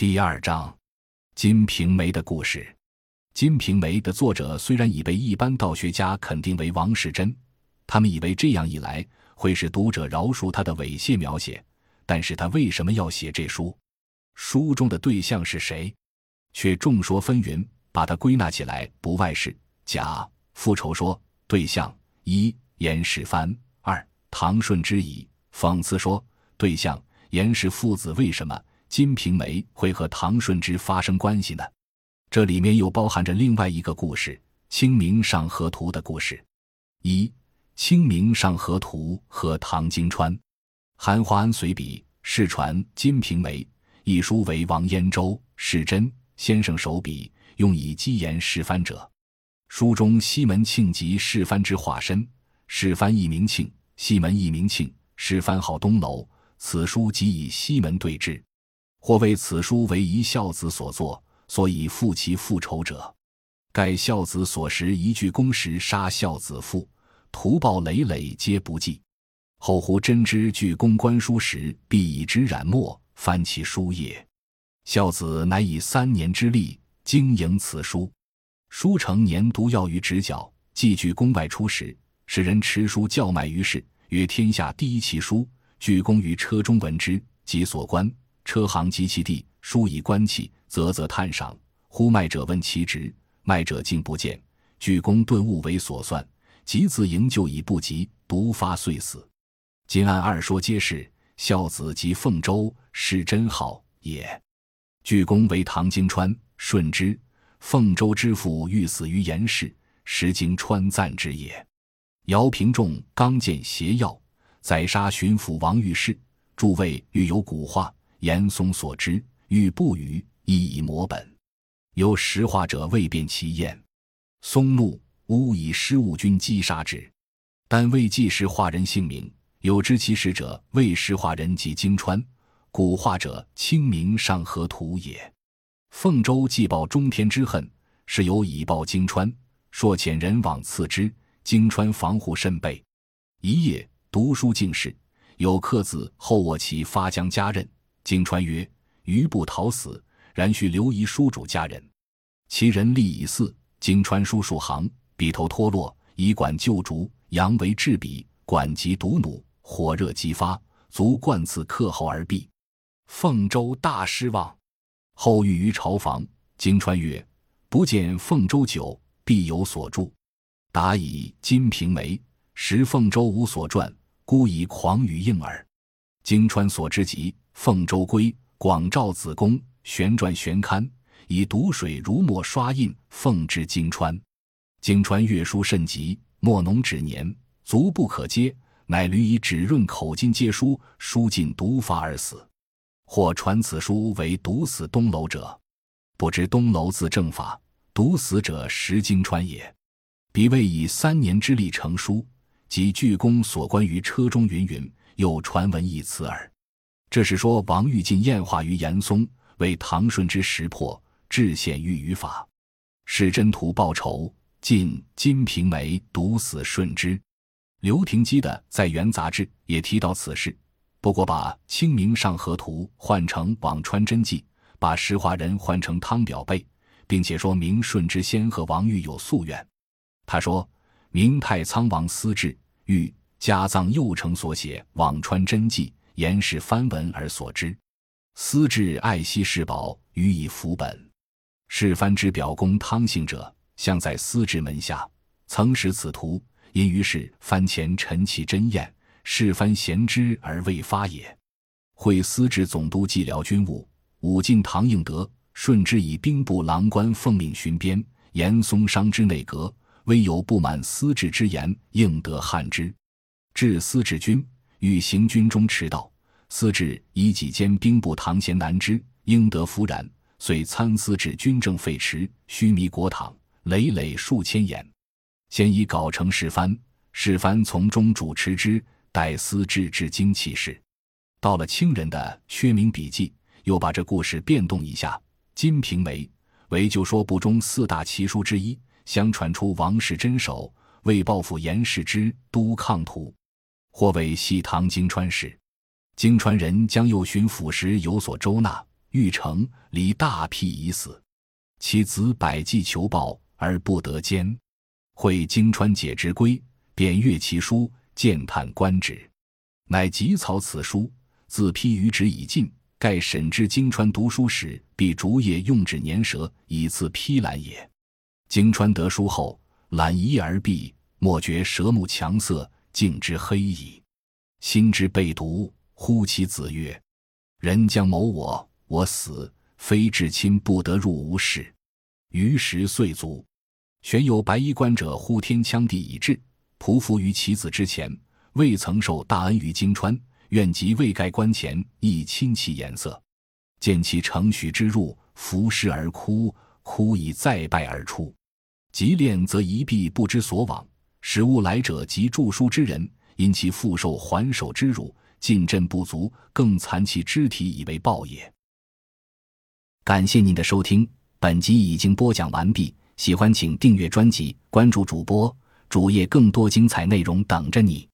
第二章，《金瓶梅》的故事。《金瓶梅》的作者虽然已被一般道学家肯定为王世贞，他们以为这样一来会使读者饶恕他的猥亵描写，但是他为什么要写这书？书中的对象是谁？却众说纷纭。把它归纳起来，不外是甲复仇说对象一严世蕃，二唐顺之矣。讽刺说对象严氏父子为什么《金瓶梅》会和唐顺之发生关系呢？这里面又包含着另外一个故事《清明上河图》的故事。一《清明上河图》和唐经川、韩华安随笔，世传《金瓶梅》一书为王延州世贞先生手笔。用以讥言世蕃者，书中西门庆即世蕃之化身。世蕃一名庆，西门一名庆。世蕃号东楼。此书即以西门对峙，或谓此书为一孝子所作，所以复其复仇者。盖孝子所食一具公时杀孝子父，图报累累皆不计。后胡真知具公观书时，必以之染墨，翻其书页。孝子乃以三年之力。经营此书，书成年读要于直角。寄居宫外出时，使人持书叫卖于市，曰：“天下第一奇书。”居公于车中闻之，即所观。车行及其地，书以观气，啧啧叹赏。呼卖者问其职，卖者竟不见。居公顿悟为所算，即自营救已不及，毒发遂死。今按二说皆是。孝子即凤州，是真好也。居公为唐经川。顺之，凤州之父欲死于严氏，实经川赞之也。姚平仲刚见邪药，宰杀巡抚王御史，诸位欲有古话，严嵩所知，欲不语，亦以摹本。有识画者未辨其验，嵩怒，诬以失误君击杀之，但未记识画人姓名。有知其实者，未识画人即经川，古画者清明上河图也。凤州既报中天之恨，是有以报荆川，朔遣人往刺之。荆川防护甚备。一夜读书竟事，有客子后我其发将家任。荆川曰：“余不逃死，然须留遗书主家人。”其人立以祀。荆川书数行，笔头脱落，以管旧竹，扬为制笔，管及毒弩，火热激发，足贯刺客后而毙。凤州大失望。后遇于朝房，经川曰：“不见凤州酒，必有所著。”答以《金瓶梅》，时凤州无所传，孤以狂语应耳。经川所知及凤州归广照子宫，旋转悬刊，以毒水如墨刷印，奉至经川。经川阅书甚急，墨浓纸黏，足不可接，乃屡以纸润口津接书，书尽毒发而死。或传此书为毒死东楼者，不知东楼字正法，毒死者石经川也。彼谓以三年之力成书，即巨公所关于车中云云，又传闻一词耳。这是说王玉进验化于严嵩，为唐顺之识破，致献御语法，使真图报仇。晋金瓶梅毒死顺之。刘廷基的在元杂志也提到此事。不过，把《清明上河图》换成《辋川真迹》，把石华人换成汤表背，并且说明顺之先和王玉有夙愿。他说明太仓王思治欲家葬右丞所写《辋川真迹》，言是翻文而所知。思治爱惜世宝，予以福本。世蕃之表公汤姓者，向在思治门下，曾使此图，因于是藩前陈其真验。世蕃贤之而未发也。会司至总督蓟辽军务，武进唐应德顺之以兵部郎官奉命巡边。严嵩伤之内阁，微有不满司治之言，应得汉之。至司治军欲行军中迟道，司治以己兼兵部堂衔难之，应得夫然，遂参司治军政废弛，虚弥国堂，累累数千言。先以稿成世蕃，世蕃从中主持之。待思治至精气事，到了清人的《薛明笔记》，又把这故事变动一下。《金瓶梅》为旧说部中四大奇书之一，相传出王氏真手，为报复严氏之都抗图，或为系唐经川事。经川人将右巡抚时有所周纳，欲成，离大辟已死。其子百计求报而不得兼。会经川解之归，便阅其书，见叹官职，乃急草此书，自批于旨已尽。盖审知经川读书时，必逐页用纸粘舌，以次批览也。经川得书后，览一而毕，莫觉舌目强涩，竟之黑矣。心之被毒，呼其子曰：“人将谋我，我死，非至亲不得入吾室。”于时遂卒。玄有白衣官者呼天枪地以至，匍匐于其子之前，未曾受大恩于经川。愿即未盖棺前，亦亲其颜色，见其承许之入，伏尸而哭，哭以再拜而出。即练则一闭不知所往，使物来者及著书之人，因其复受还手之辱，进阵不足，更残其肢体以为报也。感谢您的收听，本集已经播讲完毕。喜欢请订阅专辑，关注主播主页，更多精彩内容等着你。